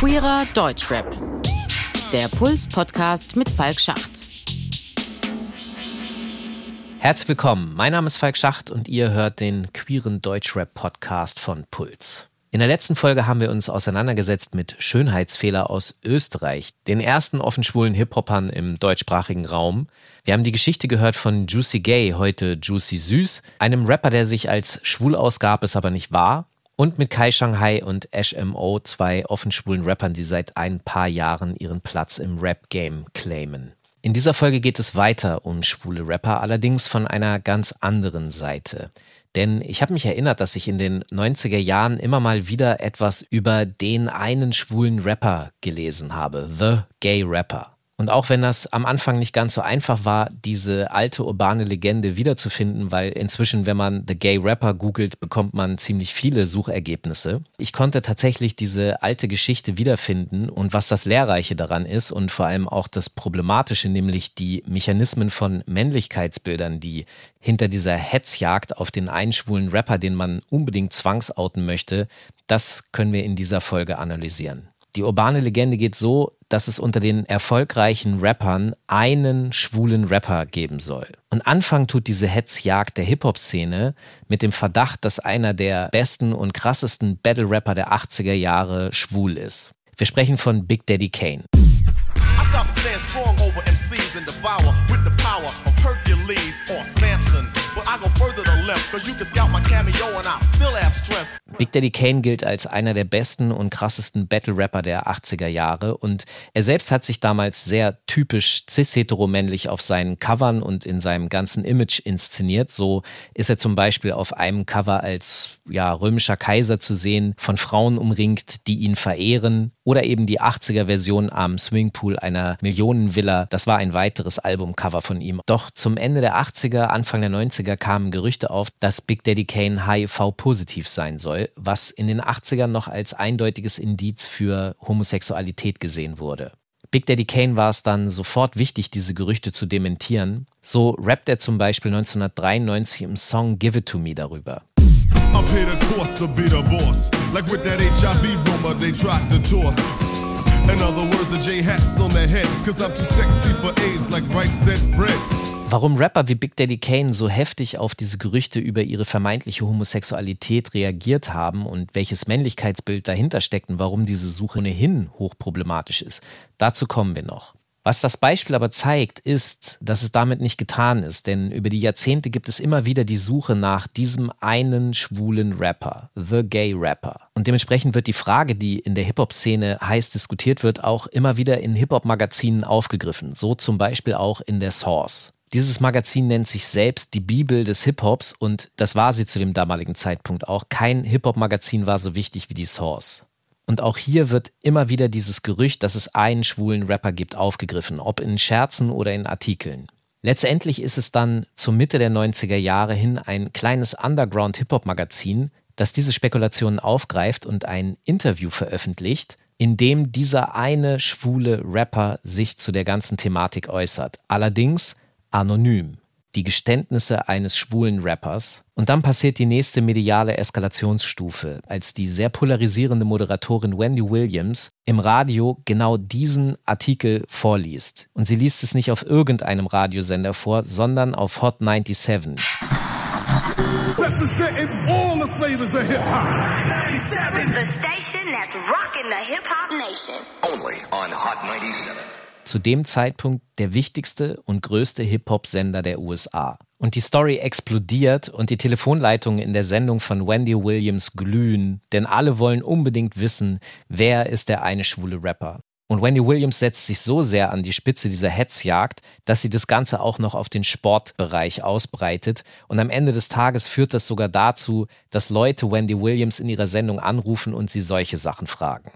Queerer Deutschrap. Der Puls-Podcast mit Falk Schacht. Herzlich willkommen. Mein Name ist Falk Schacht und ihr hört den queeren Deutschrap-Podcast von Puls. In der letzten Folge haben wir uns auseinandergesetzt mit Schönheitsfehler aus Österreich, den ersten offen schwulen Hip-Hopern im deutschsprachigen Raum. Wir haben die Geschichte gehört von Juicy Gay, heute Juicy Süß, einem Rapper, der sich als schwul ausgab, es aber nicht war. Und mit Kai Shanghai und Ash MO, zwei offen schwulen Rappern, die seit ein paar Jahren ihren Platz im Rap-Game claimen. In dieser Folge geht es weiter um schwule Rapper, allerdings von einer ganz anderen Seite. Denn ich habe mich erinnert, dass ich in den 90er Jahren immer mal wieder etwas über den einen schwulen Rapper gelesen habe, The Gay Rapper. Und auch wenn das am Anfang nicht ganz so einfach war, diese alte urbane Legende wiederzufinden, weil inzwischen, wenn man The Gay Rapper googelt, bekommt man ziemlich viele Suchergebnisse. Ich konnte tatsächlich diese alte Geschichte wiederfinden und was das Lehrreiche daran ist und vor allem auch das Problematische, nämlich die Mechanismen von Männlichkeitsbildern, die hinter dieser Hetzjagd auf den einschwulen Rapper, den man unbedingt zwangsouten möchte, das können wir in dieser Folge analysieren. Die urbane Legende geht so, dass es unter den erfolgreichen Rappern einen schwulen Rapper geben soll. Und Anfang tut diese Hetzjagd der Hip-Hop-Szene mit dem Verdacht, dass einer der besten und krassesten Battle-Rapper der 80er Jahre schwul ist. Wir sprechen von Big Daddy Kane. Big Daddy Kane gilt als einer der besten und krassesten Battle-Rapper der 80er Jahre und er selbst hat sich damals sehr typisch cis-heteromännlich auf seinen Covern und in seinem ganzen Image inszeniert. So ist er zum Beispiel auf einem Cover als ja, römischer Kaiser zu sehen, von Frauen umringt, die ihn verehren oder eben die 80er-Version am Swingpool einer Millionenvilla. Das war ein weiteres Albumcover von ihm. Doch zum Ende der 80er, Anfang der 90er kamen Gerüchte auf, dass Big Daddy Kane HIV-positiv sein soll, was in den 80ern noch als eindeutiges Indiz für Homosexualität gesehen wurde. Big Daddy Kane war es dann sofort wichtig, diese Gerüchte zu dementieren. So rappt er zum Beispiel 1993 im Song Give It To Me darüber. I paid a cost to be the boss. Like with that HIV rumor, they tried to toss. In other words, the J hats on their head. Cause I'm too sexy for AIDS, like right said Fred. Warum Rapper wie Big Daddy Kane so heftig auf diese Gerüchte über ihre vermeintliche Homosexualität reagiert haben und welches Männlichkeitsbild dahinter steckt und warum diese Suche ohnehin hochproblematisch ist, dazu kommen wir noch. Was das Beispiel aber zeigt, ist, dass es damit nicht getan ist, denn über die Jahrzehnte gibt es immer wieder die Suche nach diesem einen schwulen Rapper, The Gay Rapper. Und dementsprechend wird die Frage, die in der Hip-Hop-Szene heiß diskutiert wird, auch immer wieder in Hip-Hop-Magazinen aufgegriffen, so zum Beispiel auch in der Source. Dieses Magazin nennt sich selbst die Bibel des Hip-Hops und das war sie zu dem damaligen Zeitpunkt auch. Kein Hip-Hop-Magazin war so wichtig wie die Source. Und auch hier wird immer wieder dieses Gerücht, dass es einen schwulen Rapper gibt, aufgegriffen, ob in Scherzen oder in Artikeln. Letztendlich ist es dann zur Mitte der 90er Jahre hin ein kleines Underground-Hip-Hop-Magazin, das diese Spekulationen aufgreift und ein Interview veröffentlicht, in dem dieser eine schwule Rapper sich zu der ganzen Thematik äußert. Allerdings anonym die Geständnisse eines schwulen Rappers. Und dann passiert die nächste mediale Eskalationsstufe, als die sehr polarisierende Moderatorin Wendy Williams im Radio genau diesen Artikel vorliest. Und sie liest es nicht auf irgendeinem Radiosender vor, sondern auf Hot 97. Representing all the flavors of hip hop. The station that's rocking the hip hop nation. Only on Hot 97 zu dem Zeitpunkt der wichtigste und größte Hip-Hop-Sender der USA. Und die Story explodiert und die Telefonleitungen in der Sendung von Wendy Williams glühen, denn alle wollen unbedingt wissen, wer ist der eine schwule Rapper. Und Wendy Williams setzt sich so sehr an die Spitze dieser Hetzjagd, dass sie das Ganze auch noch auf den Sportbereich ausbreitet. Und am Ende des Tages führt das sogar dazu, dass Leute Wendy Williams in ihrer Sendung anrufen und sie solche Sachen fragen.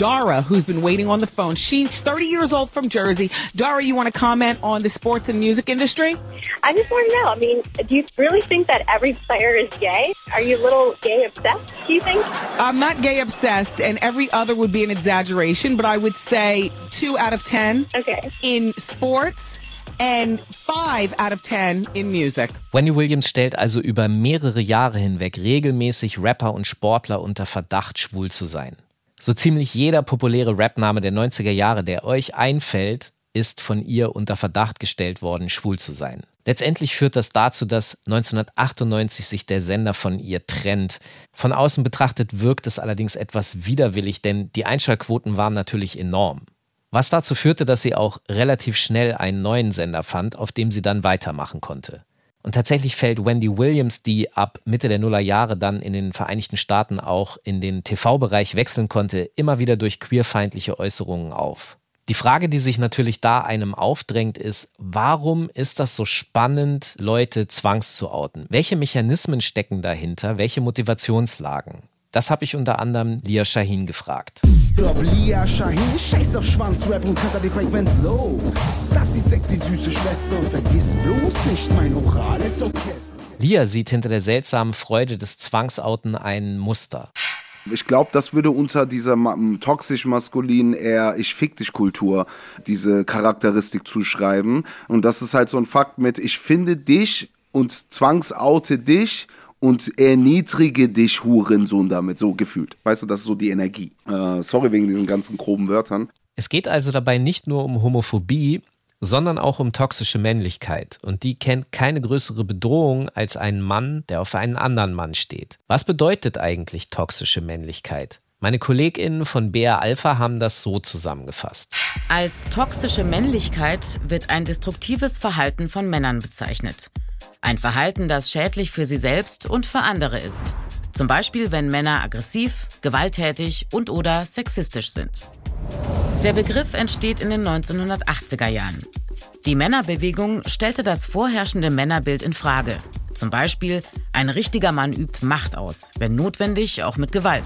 Dara, who's been waiting on the phone. She, 30 years old from Jersey. Dara, you want to comment on the sports and music industry? I just want to know. I mean, do you really think that every player is gay? Are you a little gay obsessed, do you think? I'm not gay obsessed, and every other would be an exaggeration, but I would say two out of 10. Okay. In sports, and five out of ten in music. Wendy Williams stellt also über mehrere Jahre hinweg regelmäßig Rapper und Sportler unter Verdacht, schwul zu sein. So ziemlich jeder populäre Rapname der 90er Jahre, der euch einfällt, ist von ihr unter Verdacht gestellt worden, schwul zu sein. Letztendlich führt das dazu, dass 1998 sich der Sender von ihr trennt. Von außen betrachtet wirkt es allerdings etwas widerwillig, denn die Einschaltquoten waren natürlich enorm. Was dazu führte, dass sie auch relativ schnell einen neuen Sender fand, auf dem sie dann weitermachen konnte. Und tatsächlich fällt Wendy Williams, die ab Mitte der Nullerjahre dann in den Vereinigten Staaten auch in den TV-Bereich wechseln konnte, immer wieder durch queerfeindliche Äußerungen auf. Die Frage, die sich natürlich da einem aufdrängt, ist, warum ist das so spannend, Leute zwangszuouten? Welche Mechanismen stecken dahinter? Welche Motivationslagen? Das habe ich unter anderem Lia Shahin gefragt. Glaub Lia Shahin, scheiß auf Schwanzrap und kannte die Frequenz so. Das sieht Sekt die süße Schwester und vergiss bloß nicht mein orales Orchester. Lia sieht hinter der seltsamen Freude des Zwangsouten ein Muster. Ich glaube, das würde unter dieser toxisch maskulinen eher ich fick dich Kultur diese Charakteristik zuschreiben und das ist halt so ein Fakt mit ich finde dich und zwangsoute dich und erniedrige dich Hurensohn damit, so gefühlt. Weißt du, das ist so die Energie. Äh, sorry wegen diesen ganzen groben Wörtern. Es geht also dabei nicht nur um Homophobie, sondern auch um toxische Männlichkeit. Und die kennt keine größere Bedrohung als einen Mann, der auf einen anderen Mann steht. Was bedeutet eigentlich toxische Männlichkeit? Meine KollegInnen von BR Alpha haben das so zusammengefasst. Als toxische Männlichkeit wird ein destruktives Verhalten von Männern bezeichnet. Ein Verhalten, das schädlich für sie selbst und für andere ist. Zum Beispiel, wenn Männer aggressiv, gewalttätig und oder sexistisch sind. Der Begriff entsteht in den 1980er Jahren. Die Männerbewegung stellte das vorherrschende Männerbild in Frage. Zum Beispiel, ein richtiger Mann übt Macht aus, wenn notwendig auch mit Gewalt.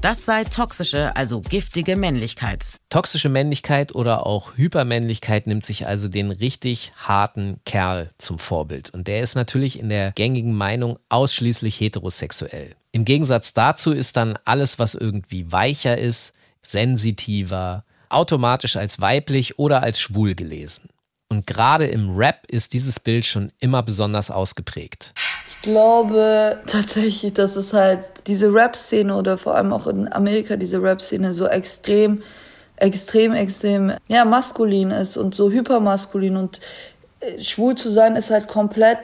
Das sei toxische, also giftige Männlichkeit. Toxische Männlichkeit oder auch Hypermännlichkeit nimmt sich also den richtig harten Kerl zum Vorbild. Und der ist natürlich in der gängigen Meinung ausschließlich heterosexuell. Im Gegensatz dazu ist dann alles, was irgendwie weicher ist, sensitiver, automatisch als weiblich oder als schwul gelesen. Und gerade im Rap ist dieses Bild schon immer besonders ausgeprägt. Glaube tatsächlich, dass es halt diese Rap-Szene oder vor allem auch in Amerika diese Rap-Szene so extrem, extrem, extrem, ja, maskulin ist und so hypermaskulin und äh, schwul zu sein ist halt komplett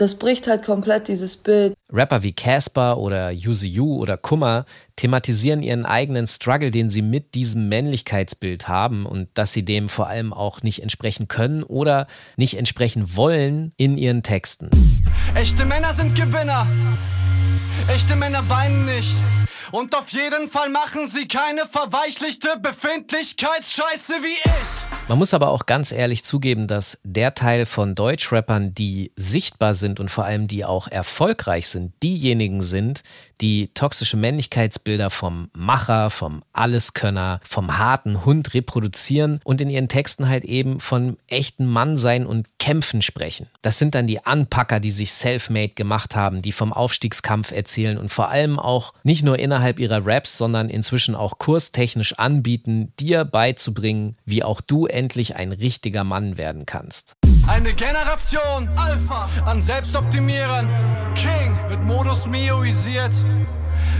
das bricht halt komplett dieses Bild. Rapper wie Casper oder Yuzi Yu oder Kummer thematisieren ihren eigenen Struggle, den sie mit diesem Männlichkeitsbild haben und dass sie dem vor allem auch nicht entsprechen können oder nicht entsprechen wollen in ihren Texten. Echte Männer sind Gewinner. Echte Männer weinen nicht. Und auf jeden Fall machen sie keine verweichlichte Befindlichkeitsscheiße wie ich. Man muss aber auch ganz ehrlich zugeben, dass der Teil von Deutschrappern, die sichtbar sind und vor allem die auch erfolgreich sind, diejenigen sind, die toxische Männlichkeitsbilder vom Macher, vom Alleskönner, vom harten Hund reproduzieren und in ihren Texten halt eben von echten Mannsein und Kämpfen sprechen. Das sind dann die Anpacker, die sich self-made gemacht haben, die vom Aufstiegskampf erzählen und vor allem auch nicht nur innerhalb ihrer Raps, sondern inzwischen auch kurstechnisch anbieten, dir beizubringen, wie auch du endlich ein richtiger Mann werden kannst. Eine Generation Alpha an Selbstoptimieren. King wird Modus Mioisiert.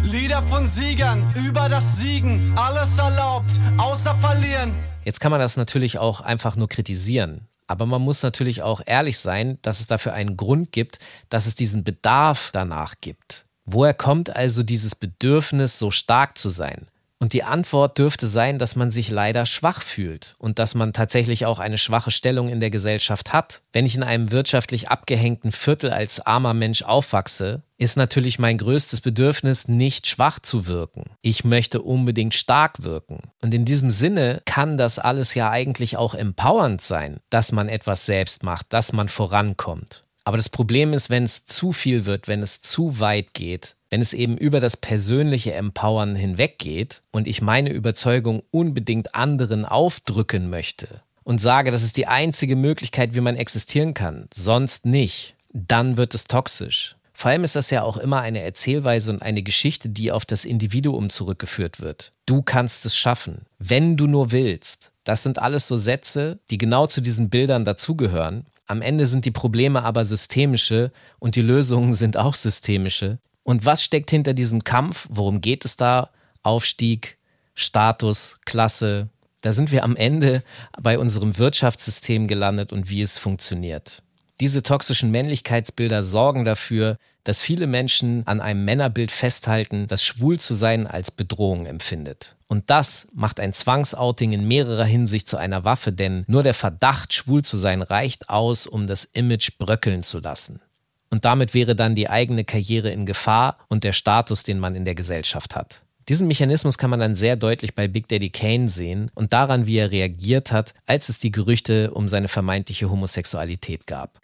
Lieder von Siegern über das Siegen. Alles erlaubt, außer verlieren. Jetzt kann man das natürlich auch einfach nur kritisieren. Aber man muss natürlich auch ehrlich sein, dass es dafür einen Grund gibt, dass es diesen Bedarf danach gibt. Woher kommt also dieses Bedürfnis, so stark zu sein? Und die Antwort dürfte sein, dass man sich leider schwach fühlt und dass man tatsächlich auch eine schwache Stellung in der Gesellschaft hat. Wenn ich in einem wirtschaftlich abgehängten Viertel als armer Mensch aufwachse, ist natürlich mein größtes Bedürfnis, nicht schwach zu wirken. Ich möchte unbedingt stark wirken. Und in diesem Sinne kann das alles ja eigentlich auch empowernd sein, dass man etwas selbst macht, dass man vorankommt. Aber das Problem ist, wenn es zu viel wird, wenn es zu weit geht, wenn es eben über das persönliche Empowern hinweggeht und ich meine Überzeugung unbedingt anderen aufdrücken möchte und sage, das ist die einzige Möglichkeit, wie man existieren kann, sonst nicht, dann wird es toxisch. Vor allem ist das ja auch immer eine Erzählweise und eine Geschichte, die auf das Individuum zurückgeführt wird. Du kannst es schaffen, wenn du nur willst. Das sind alles so Sätze, die genau zu diesen Bildern dazugehören. Am Ende sind die Probleme aber systemische und die Lösungen sind auch systemische. Und was steckt hinter diesem Kampf? Worum geht es da? Aufstieg, Status, Klasse. Da sind wir am Ende bei unserem Wirtschaftssystem gelandet und wie es funktioniert. Diese toxischen Männlichkeitsbilder sorgen dafür, dass viele Menschen an einem Männerbild festhalten, das schwul zu sein als Bedrohung empfindet. Und das macht ein Zwangsouting in mehrerer Hinsicht zu einer Waffe, denn nur der Verdacht, schwul zu sein, reicht aus, um das Image bröckeln zu lassen. Und damit wäre dann die eigene Karriere in Gefahr und der Status, den man in der Gesellschaft hat. Diesen Mechanismus kann man dann sehr deutlich bei Big Daddy Kane sehen und daran, wie er reagiert hat, als es die Gerüchte um seine vermeintliche Homosexualität gab.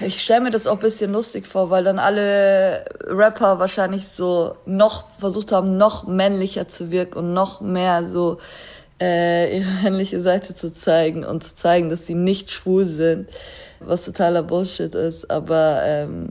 Ich stelle mir das auch ein bisschen lustig vor, weil dann alle Rapper wahrscheinlich so noch versucht haben, noch männlicher zu wirken und noch mehr so äh, ihre männliche Seite zu zeigen und zu zeigen, dass sie nicht schwul sind, was totaler Bullshit ist. Aber ähm,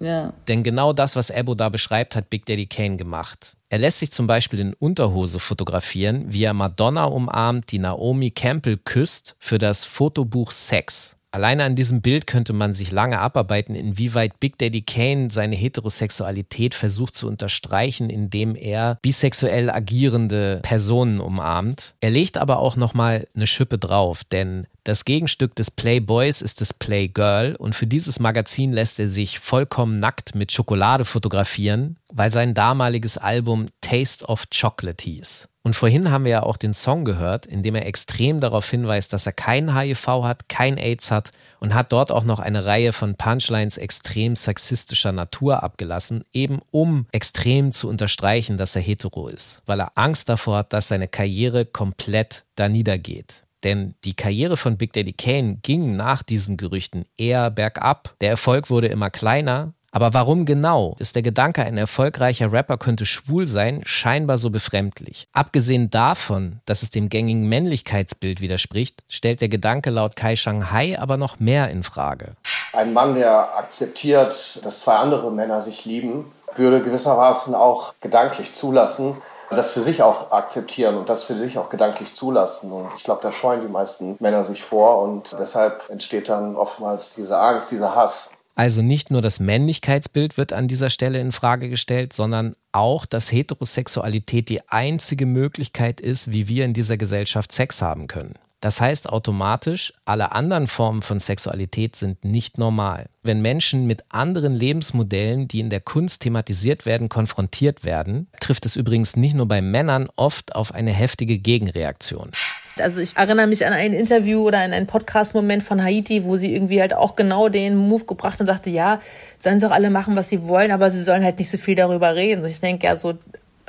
ja. Denn genau das, was Ebo da beschreibt, hat Big Daddy Kane gemacht. Er lässt sich zum Beispiel in Unterhose fotografieren, wie er Madonna umarmt, die Naomi Campbell küsst für das Fotobuch Sex. Alleine an diesem Bild könnte man sich lange abarbeiten, inwieweit Big Daddy Kane seine Heterosexualität versucht zu unterstreichen, indem er bisexuell agierende Personen umarmt. Er legt aber auch nochmal eine Schippe drauf, denn das Gegenstück des Playboys ist das Playgirl und für dieses Magazin lässt er sich vollkommen nackt mit Schokolade fotografieren, weil sein damaliges Album Taste of Chocolate hieß. Und vorhin haben wir ja auch den Song gehört, in dem er extrem darauf hinweist, dass er kein HIV hat, kein AIDS hat und hat dort auch noch eine Reihe von Punchlines extrem sexistischer Natur abgelassen, eben um extrem zu unterstreichen, dass er hetero ist, weil er Angst davor hat, dass seine Karriere komplett da niedergeht. Denn die Karriere von Big Daddy Kane ging nach diesen Gerüchten eher bergab. Der Erfolg wurde immer kleiner. Aber warum genau ist der Gedanke, ein erfolgreicher Rapper könnte schwul sein, scheinbar so befremdlich? Abgesehen davon, dass es dem gängigen Männlichkeitsbild widerspricht, stellt der Gedanke laut Kai Shanghai aber noch mehr in Frage. Ein Mann, der akzeptiert, dass zwei andere Männer sich lieben, würde gewissermaßen auch gedanklich zulassen, das für sich auch akzeptieren und das für sich auch gedanklich zulassen. Und ich glaube, da scheuen die meisten Männer sich vor und deshalb entsteht dann oftmals diese Angst, dieser Hass. Also nicht nur das Männlichkeitsbild wird an dieser Stelle in Frage gestellt, sondern auch, dass Heterosexualität die einzige Möglichkeit ist, wie wir in dieser Gesellschaft Sex haben können. Das heißt automatisch, alle anderen Formen von Sexualität sind nicht normal. Wenn Menschen mit anderen Lebensmodellen, die in der Kunst thematisiert werden, konfrontiert werden, trifft es übrigens nicht nur bei Männern oft auf eine heftige Gegenreaktion. Also ich erinnere mich an ein Interview oder an einen Podcast-Moment von Haiti, wo sie irgendwie halt auch genau den Move gebracht und sagte, ja, sollen sie auch alle machen, was sie wollen, aber sie sollen halt nicht so viel darüber reden. Und ich denke ja so,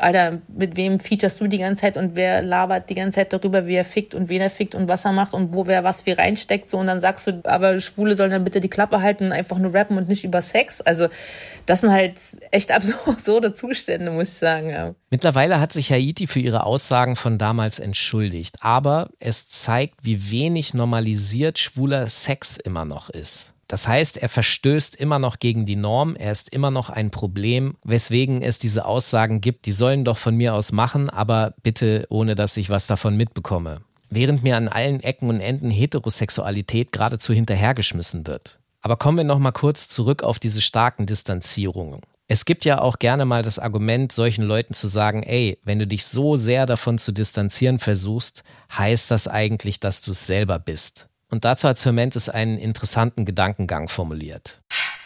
Alter, mit wem featurest du die ganze Zeit und wer labert die ganze Zeit darüber, wie er fickt und wen er fickt und was er macht und wo wer was wie reinsteckt, so und dann sagst du, aber Schwule sollen dann bitte die Klappe halten und einfach nur rappen und nicht über Sex. Also, das sind halt echt absurde Zustände, muss ich sagen. Ja. Mittlerweile hat sich Haiti für ihre Aussagen von damals entschuldigt, aber es zeigt, wie wenig normalisiert schwuler Sex immer noch ist. Das heißt, er verstößt immer noch gegen die Norm, er ist immer noch ein Problem, weswegen es diese Aussagen gibt, die sollen doch von mir aus machen, aber bitte ohne dass ich was davon mitbekomme. Während mir an allen Ecken und Enden Heterosexualität geradezu hinterhergeschmissen wird. Aber kommen wir nochmal kurz zurück auf diese starken Distanzierungen. Es gibt ja auch gerne mal das Argument, solchen Leuten zu sagen, ey, wenn du dich so sehr davon zu distanzieren versuchst, heißt das eigentlich, dass du es selber bist. Und dazu hat Cementes einen interessanten Gedankengang formuliert.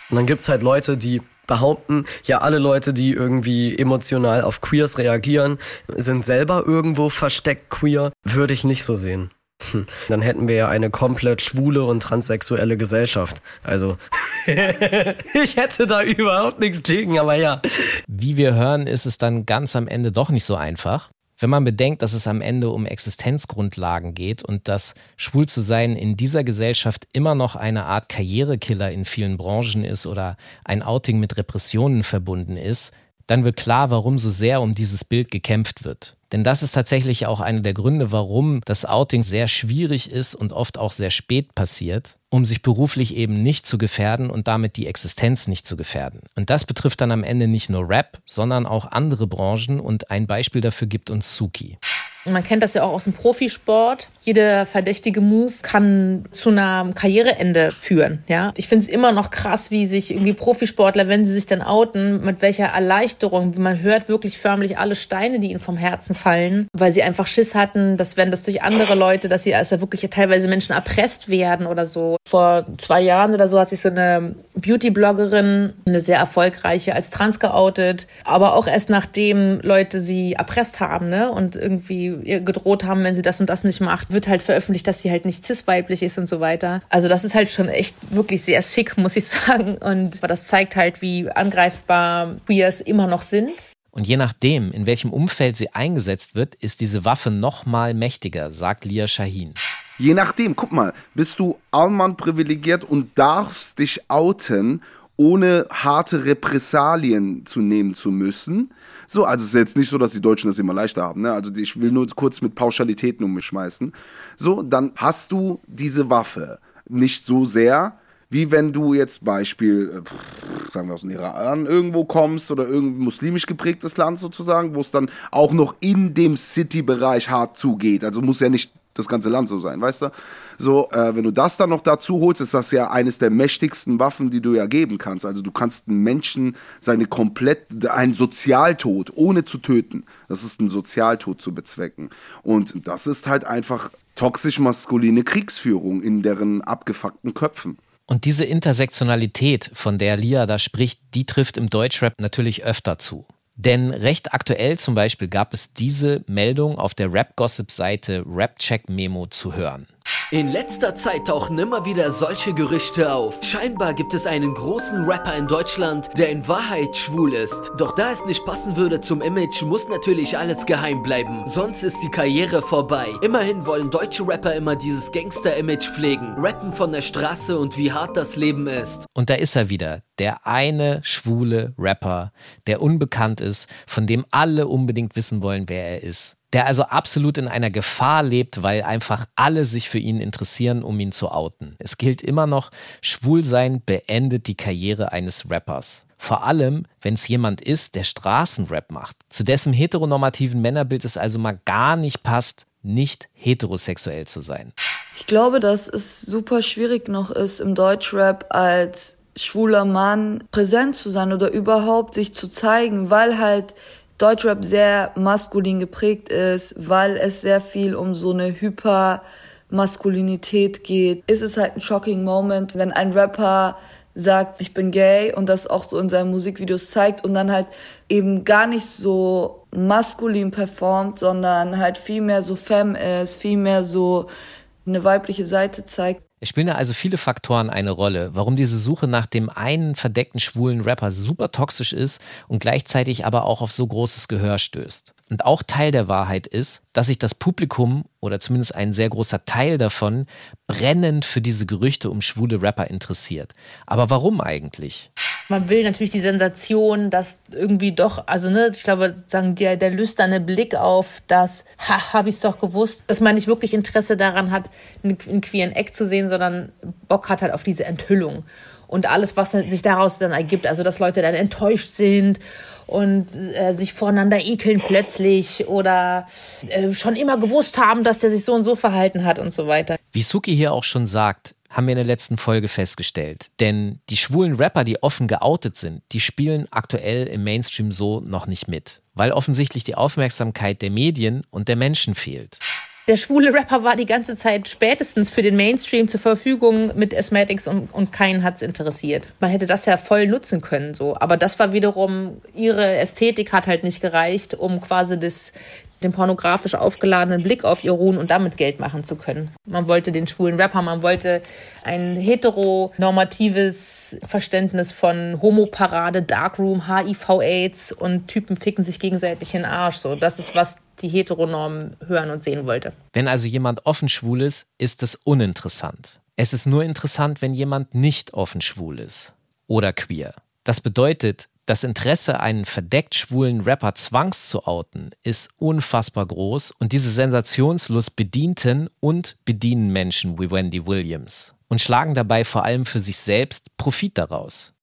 Und dann gibt's halt Leute, die behaupten, ja, alle Leute, die irgendwie emotional auf Queers reagieren, sind selber irgendwo versteckt queer. Würde ich nicht so sehen. Hm, dann hätten wir ja eine komplett schwule und transsexuelle Gesellschaft. Also, ich hätte da überhaupt nichts gegen, aber ja. Wie wir hören, ist es dann ganz am Ende doch nicht so einfach. Wenn man bedenkt, dass es am Ende um Existenzgrundlagen geht und dass schwul zu sein in dieser Gesellschaft immer noch eine Art Karrierekiller in vielen Branchen ist oder ein Outing mit Repressionen verbunden ist, dann wird klar, warum so sehr um dieses Bild gekämpft wird. Denn das ist tatsächlich auch einer der Gründe, warum das Outing sehr schwierig ist und oft auch sehr spät passiert, um sich beruflich eben nicht zu gefährden und damit die Existenz nicht zu gefährden. Und das betrifft dann am Ende nicht nur Rap, sondern auch andere Branchen und ein Beispiel dafür gibt uns Suki. Man kennt das ja auch aus dem Profisport. Jeder verdächtige Move kann zu einem Karriereende führen. Ja, ich finde es immer noch krass, wie sich irgendwie Profisportler, wenn sie sich dann outen, mit welcher Erleichterung, man hört wirklich förmlich alle Steine, die ihnen vom Herzen fallen, weil sie einfach Schiss hatten, dass wenn das durch andere Leute, dass sie also wirklich teilweise Menschen erpresst werden oder so. Vor zwei Jahren oder so hat sich so eine Beauty-Bloggerin, eine sehr erfolgreiche, als trans geoutet, aber auch erst nachdem Leute sie erpresst haben, ne, und irgendwie ihr gedroht haben, wenn sie das und das nicht macht, wird halt veröffentlicht, dass sie halt nicht cis-weiblich ist und so weiter. Also das ist halt schon echt wirklich sehr sick, muss ich sagen. Und das zeigt halt, wie angreifbar Queers immer noch sind. Und je nachdem, in welchem Umfeld sie eingesetzt wird, ist diese Waffe noch mal mächtiger, sagt Lia Shahin. Je nachdem, guck mal, bist du Allmann privilegiert und darfst dich outen, ohne harte Repressalien zu nehmen zu müssen. So, also es ist jetzt nicht so, dass die Deutschen das immer leichter haben. Ne? Also ich will nur kurz mit Pauschalitäten um mich schmeißen. So, dann hast du diese Waffe nicht so sehr, wie wenn du jetzt Beispiel, äh, sagen wir aus dem Iran, irgendwo kommst oder irgendein muslimisch geprägtes Land sozusagen, wo es dann auch noch in dem City-Bereich hart zugeht. Also muss ja nicht das ganze Land so sein, weißt du? So, äh, wenn du das dann noch dazu holst, ist das ja eines der mächtigsten Waffen, die du ja geben kannst. Also du kannst einen Menschen seine komplett, einen Sozialtod, ohne zu töten, das ist ein Sozialtod zu bezwecken. Und das ist halt einfach toxisch-maskuline Kriegsführung in deren abgefuckten Köpfen. Und diese Intersektionalität, von der Lia da spricht, die trifft im Deutschrap natürlich öfter zu. Denn recht aktuell zum Beispiel gab es diese Meldung auf der Rap-Gossip-Seite Rapcheck Memo zu hören. In letzter Zeit tauchen immer wieder solche Gerüchte auf. Scheinbar gibt es einen großen Rapper in Deutschland, der in Wahrheit schwul ist. Doch da es nicht passen würde zum Image, muss natürlich alles geheim bleiben. Sonst ist die Karriere vorbei. Immerhin wollen deutsche Rapper immer dieses Gangster-Image pflegen. Rappen von der Straße und wie hart das Leben ist. Und da ist er wieder, der eine schwule Rapper, der unbekannt ist, von dem alle unbedingt wissen wollen, wer er ist der also absolut in einer Gefahr lebt, weil einfach alle sich für ihn interessieren, um ihn zu outen. Es gilt immer noch, Schwulsein beendet die Karriere eines Rappers. Vor allem, wenn es jemand ist, der Straßenrap macht, zu dessen heteronormativen Männerbild es also mal gar nicht passt, nicht heterosexuell zu sein. Ich glaube, dass es super schwierig noch ist, im Deutschrap als schwuler Mann präsent zu sein oder überhaupt sich zu zeigen, weil halt Deutschrap sehr maskulin geprägt ist, weil es sehr viel um so eine Hypermaskulinität geht, ist es halt ein shocking Moment, wenn ein Rapper sagt, ich bin gay und das auch so in seinen Musikvideos zeigt und dann halt eben gar nicht so maskulin performt, sondern halt viel mehr so femme ist, viel mehr so eine weibliche Seite zeigt. Es spielen da also viele Faktoren eine Rolle, warum diese Suche nach dem einen verdeckten schwulen Rapper super toxisch ist und gleichzeitig aber auch auf so großes Gehör stößt. Und auch Teil der Wahrheit ist, dass sich das Publikum oder zumindest ein sehr großer Teil davon brennend für diese Gerüchte um schwule Rapper interessiert. Aber warum eigentlich? Man will natürlich die Sensation, dass irgendwie doch, also ne, ich glaube, sagen der, der lüsterne Blick auf das, ha, habe ich es doch gewusst, dass man nicht wirklich Interesse daran hat, einen, einen queeren Eck zu sehen, sondern Bock hat halt auf diese Enthüllung und alles, was sich daraus dann ergibt. Also, dass Leute dann enttäuscht sind und äh, sich voreinander ekeln plötzlich oder äh, schon immer gewusst haben, dass der sich so und so verhalten hat und so weiter. Wie Suki hier auch schon sagt, haben wir in der letzten Folge festgestellt. Denn die schwulen Rapper, die offen geoutet sind, die spielen aktuell im Mainstream so noch nicht mit, weil offensichtlich die Aufmerksamkeit der Medien und der Menschen fehlt. Der schwule Rapper war die ganze Zeit spätestens für den Mainstream zur Verfügung mit Asthmatics und, und keinen hat's interessiert. Man hätte das ja voll nutzen können, so. Aber das war wiederum, ihre Ästhetik hat halt nicht gereicht, um quasi das, den pornografisch aufgeladenen Blick auf ihr ruhen und damit Geld machen zu können. Man wollte den schwulen Rapper, man wollte ein heteronormatives Verständnis von Homoparade, Darkroom, HIV-Aids und Typen ficken sich gegenseitig in den Arsch. So, das ist was die Heteronorm hören und sehen wollte. Wenn also jemand offen schwul ist, ist es uninteressant. Es ist nur interessant, wenn jemand nicht offen schwul ist oder queer. Das bedeutet, das Interesse, einen verdeckt schwulen Rapper zwangs zu outen, ist unfassbar groß und diese Sensationslust bedienten und bedienen Menschen wie Wendy Williams und schlagen dabei vor allem für sich selbst Profit daraus.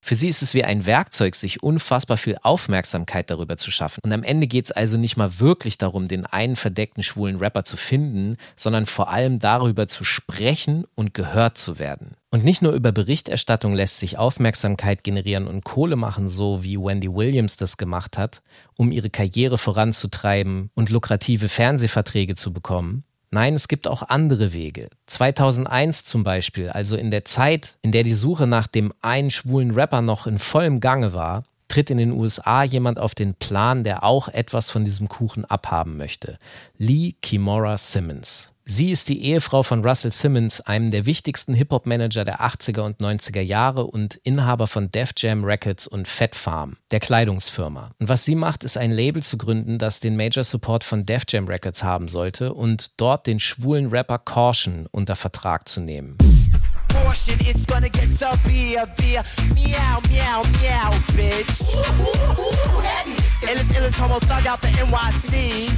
Für sie ist es wie ein Werkzeug, sich unfassbar viel Aufmerksamkeit darüber zu schaffen. Und am Ende geht es also nicht mal wirklich darum, den einen verdeckten schwulen Rapper zu finden, sondern vor allem darüber zu sprechen und gehört zu werden. Und nicht nur über Berichterstattung lässt sich Aufmerksamkeit generieren und Kohle machen, so wie Wendy Williams das gemacht hat, um ihre Karriere voranzutreiben und lukrative Fernsehverträge zu bekommen, Nein, es gibt auch andere Wege. 2001 zum Beispiel, also in der Zeit, in der die Suche nach dem einen schwulen Rapper noch in vollem Gange war, tritt in den USA jemand auf den Plan, der auch etwas von diesem Kuchen abhaben möchte. Lee Kimora Simmons. Sie ist die Ehefrau von Russell Simmons, einem der wichtigsten Hip-Hop-Manager der 80er und 90er Jahre und Inhaber von Def Jam Records und Fat Farm, der Kleidungsfirma. Und was sie macht, ist ein Label zu gründen, das den Major Support von Def Jam Records haben sollte und dort den schwulen Rapper Caution unter Vertrag zu nehmen. Caution, it's gonna get severe, via meow, meow, meow, bitch. Illis, illis, homo thug out the NYC.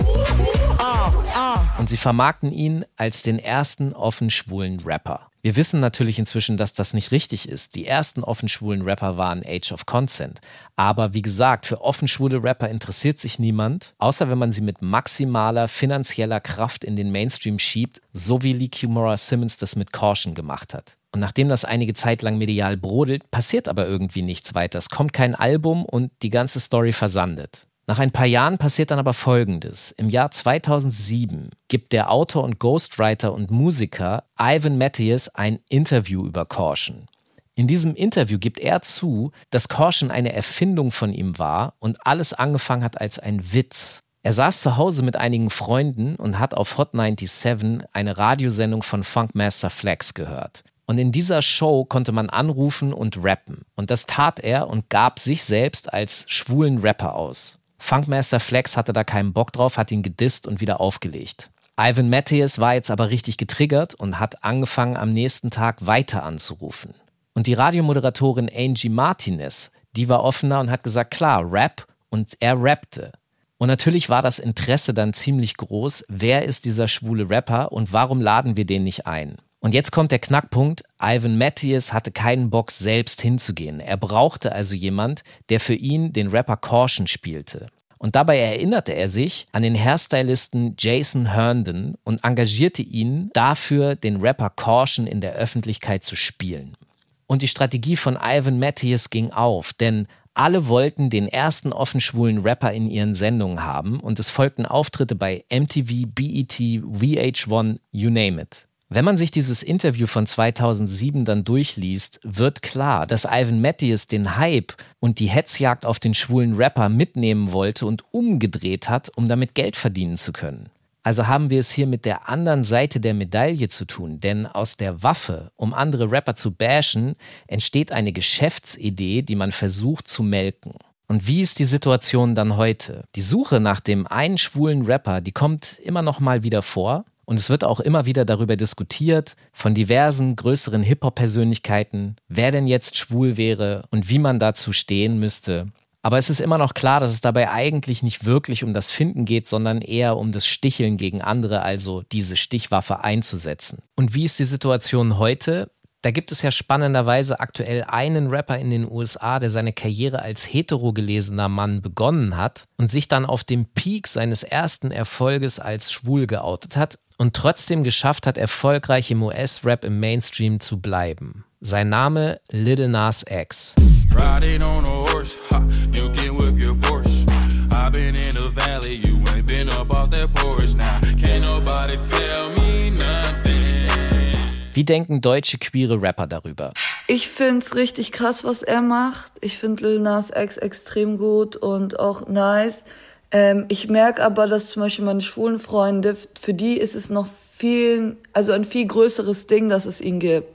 Uh, uh. Und sie vermarkten ihn als den ersten offen schwulen Rapper. Wir wissen natürlich inzwischen, dass das nicht richtig ist. Die ersten offen schwulen Rapper waren Age of Consent. Aber wie gesagt, für offen schwule Rapper interessiert sich niemand, außer wenn man sie mit maximaler finanzieller Kraft in den Mainstream schiebt, so wie Lee Kimura Simmons das mit Caution gemacht hat. Und nachdem das einige Zeit lang medial brodelt, passiert aber irgendwie nichts weiter. Es kommt kein Album und die ganze Story versandet. Nach ein paar Jahren passiert dann aber Folgendes. Im Jahr 2007 gibt der Autor und Ghostwriter und Musiker Ivan Mathias ein Interview über Caution. In diesem Interview gibt er zu, dass Caution eine Erfindung von ihm war und alles angefangen hat als ein Witz. Er saß zu Hause mit einigen Freunden und hat auf Hot 97 eine Radiosendung von Funkmaster Flex gehört. Und in dieser Show konnte man anrufen und rappen. Und das tat er und gab sich selbst als schwulen Rapper aus. Funkmaster Flex hatte da keinen Bock drauf, hat ihn gedisst und wieder aufgelegt. Ivan Mathias war jetzt aber richtig getriggert und hat angefangen, am nächsten Tag weiter anzurufen. Und die Radiomoderatorin Angie Martinez, die war offener und hat gesagt, klar, Rap. Und er rappte. Und natürlich war das Interesse dann ziemlich groß. Wer ist dieser schwule Rapper und warum laden wir den nicht ein? Und jetzt kommt der Knackpunkt. Ivan Mathias hatte keinen Bock, selbst hinzugehen. Er brauchte also jemand, der für ihn den Rapper Caution spielte. Und dabei erinnerte er sich an den Hairstylisten Jason Herndon und engagierte ihn dafür, den Rapper Caution in der Öffentlichkeit zu spielen. Und die Strategie von Ivan Mathias ging auf, denn alle wollten den ersten offen schwulen Rapper in ihren Sendungen haben und es folgten Auftritte bei MTV, BET, VH1, you name it. Wenn man sich dieses Interview von 2007 dann durchliest, wird klar, dass Ivan Matthews den Hype und die Hetzjagd auf den schwulen Rapper mitnehmen wollte und umgedreht hat, um damit Geld verdienen zu können. Also haben wir es hier mit der anderen Seite der Medaille zu tun, denn aus der Waffe, um andere Rapper zu bashen, entsteht eine Geschäftsidee, die man versucht zu melken. Und wie ist die Situation dann heute? Die Suche nach dem einen schwulen Rapper, die kommt immer noch mal wieder vor. Und es wird auch immer wieder darüber diskutiert, von diversen größeren Hip-Hop-Persönlichkeiten, wer denn jetzt schwul wäre und wie man dazu stehen müsste. Aber es ist immer noch klar, dass es dabei eigentlich nicht wirklich um das Finden geht, sondern eher um das Sticheln gegen andere, also diese Stichwaffe einzusetzen. Und wie ist die Situation heute? Da gibt es ja spannenderweise aktuell einen Rapper in den USA, der seine Karriere als hetero gelesener Mann begonnen hat und sich dann auf dem Peak seines ersten Erfolges als schwul geoutet hat und trotzdem geschafft hat, erfolgreich im US-Rap im Mainstream zu bleiben. Sein Name Little Nas X. Riding on a horse, ha, you can whip your Porsche. I've been in the valley, you ain't been up off that porch now. Can't nobody tell me nothing. Wie denken deutsche queere Rapper darüber? Ich find's richtig krass, was er macht. Ich find Lil Nas X extrem gut und auch nice. Ähm, ich merke aber, dass zum Beispiel meine schwulen Freunde, für die ist es noch viel, also ein viel größeres Ding, dass es ihn gibt.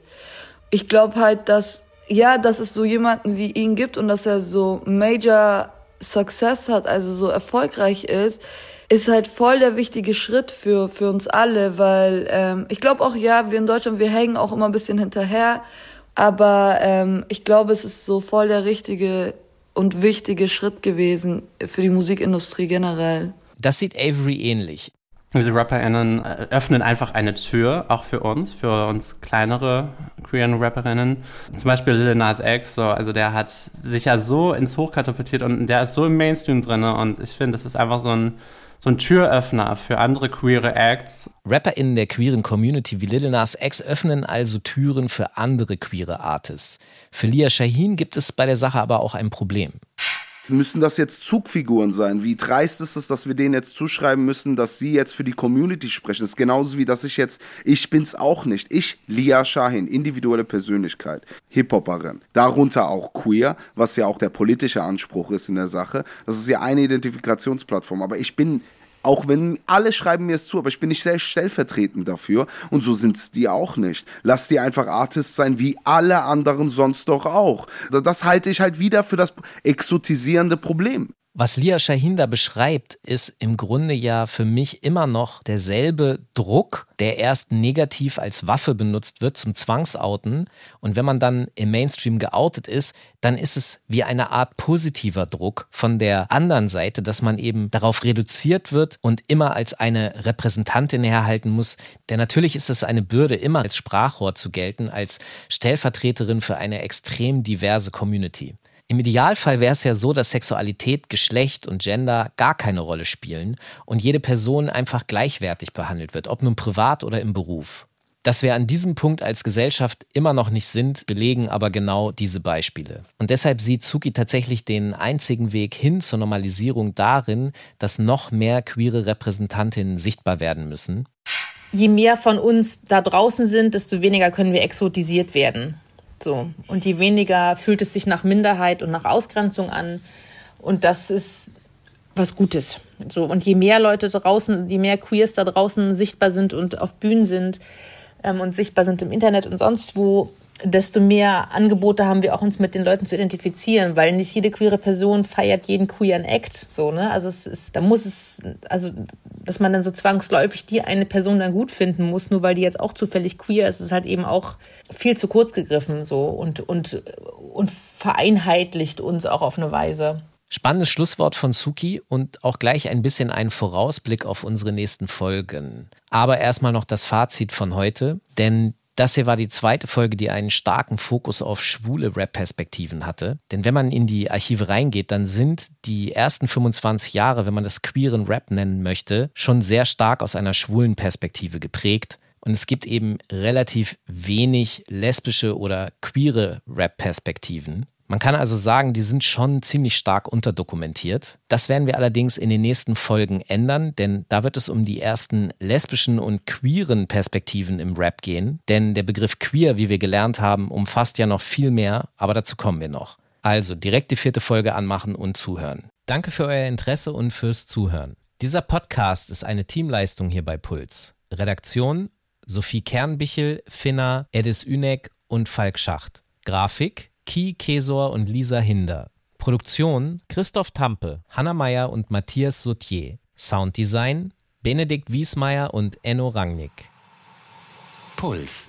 Ich glaube halt, dass, ja, dass es so jemanden wie ihn gibt und dass er so Major Success hat, also so erfolgreich ist, ist halt voll der wichtige Schritt für, für uns alle, weil ähm, ich glaube auch, ja, wir in Deutschland, wir hängen auch immer ein bisschen hinterher, aber ähm, ich glaube, es ist so voll der richtige und wichtige Schritt gewesen für die Musikindustrie generell. Das sieht Avery ähnlich. Diese RapperInnen äh, öffnen einfach eine Tür, auch für uns, für uns kleinere queeren Rapperinnen. Zum Beispiel Lil Nas X, so, also der hat sich ja so ins Hoch katapultiert und der ist so im Mainstream drin und ich finde, das ist einfach so ein, so ein Türöffner für andere queere Acts. RapperInnen der queeren Community wie Lil Nas X öffnen also Türen für andere queere Artists. Für Lia Shaheen gibt es bei der Sache aber auch ein Problem müssen das jetzt Zugfiguren sein? Wie dreist ist es, dass wir denen jetzt zuschreiben müssen, dass sie jetzt für die Community sprechen? Das ist genauso wie, dass ich jetzt, ich bin's auch nicht. Ich, Lia Shahin, individuelle Persönlichkeit, Hip-Hopperin, darunter auch queer, was ja auch der politische Anspruch ist in der Sache. Das ist ja eine Identifikationsplattform, aber ich bin auch wenn alle schreiben mir es zu, aber ich bin nicht sehr stellvertretend dafür. Und so sind es die auch nicht. Lass die einfach Artists sein, wie alle anderen sonst doch auch. Das halte ich halt wieder für das exotisierende Problem. Was Lia Shahin da beschreibt, ist im Grunde ja für mich immer noch derselbe Druck, der erst negativ als Waffe benutzt wird zum Zwangsouten. Und wenn man dann im Mainstream geoutet ist, dann ist es wie eine Art positiver Druck von der anderen Seite, dass man eben darauf reduziert wird und immer als eine Repräsentantin herhalten muss. Denn natürlich ist es eine Bürde, immer als Sprachrohr zu gelten, als Stellvertreterin für eine extrem diverse Community. Im Idealfall wäre es ja so, dass Sexualität, Geschlecht und Gender gar keine Rolle spielen und jede Person einfach gleichwertig behandelt wird, ob nun privat oder im Beruf. Dass wir an diesem Punkt als Gesellschaft immer noch nicht sind, belegen aber genau diese Beispiele. Und deshalb sieht Zuki tatsächlich den einzigen Weg hin zur Normalisierung darin, dass noch mehr queere Repräsentantinnen sichtbar werden müssen. Je mehr von uns da draußen sind, desto weniger können wir exotisiert werden. So. Und je weniger fühlt es sich nach Minderheit und nach Ausgrenzung an. Und das ist was Gutes. So. Und je mehr Leute draußen, je mehr Queers da draußen sichtbar sind und auf Bühnen sind ähm, und sichtbar sind im Internet und sonst wo, desto mehr Angebote haben wir auch uns mit den Leuten zu identifizieren, weil nicht jede queere Person feiert jeden queeren Act, so, ne? Also es ist, da muss es, also, dass man dann so zwangsläufig die eine Person dann gut finden muss, nur weil die jetzt auch zufällig queer ist, ist halt eben auch viel zu kurz gegriffen, so, und, und, und vereinheitlicht uns auch auf eine Weise. Spannendes Schlusswort von Suki und auch gleich ein bisschen ein Vorausblick auf unsere nächsten Folgen. Aber erstmal noch das Fazit von heute, denn das hier war die zweite Folge, die einen starken Fokus auf schwule Rap-Perspektiven hatte. Denn wenn man in die Archive reingeht, dann sind die ersten 25 Jahre, wenn man das queeren Rap nennen möchte, schon sehr stark aus einer schwulen Perspektive geprägt. Und es gibt eben relativ wenig lesbische oder queere Rap-Perspektiven. Man kann also sagen, die sind schon ziemlich stark unterdokumentiert. Das werden wir allerdings in den nächsten Folgen ändern, denn da wird es um die ersten lesbischen und queeren Perspektiven im Rap gehen. Denn der Begriff queer, wie wir gelernt haben, umfasst ja noch viel mehr, aber dazu kommen wir noch. Also direkt die vierte Folge anmachen und zuhören. Danke für euer Interesse und fürs Zuhören. Dieser Podcast ist eine Teamleistung hier bei Puls. Redaktion Sophie Kernbichel, Finna, Edis Üneck und Falk Schacht. Grafik Ki Kesor und Lisa Hinder. Produktion Christoph Tampe, Hanna Meyer und Matthias Sautier. Sounddesign Benedikt Wiesmeier und Enno Rangnick. Puls.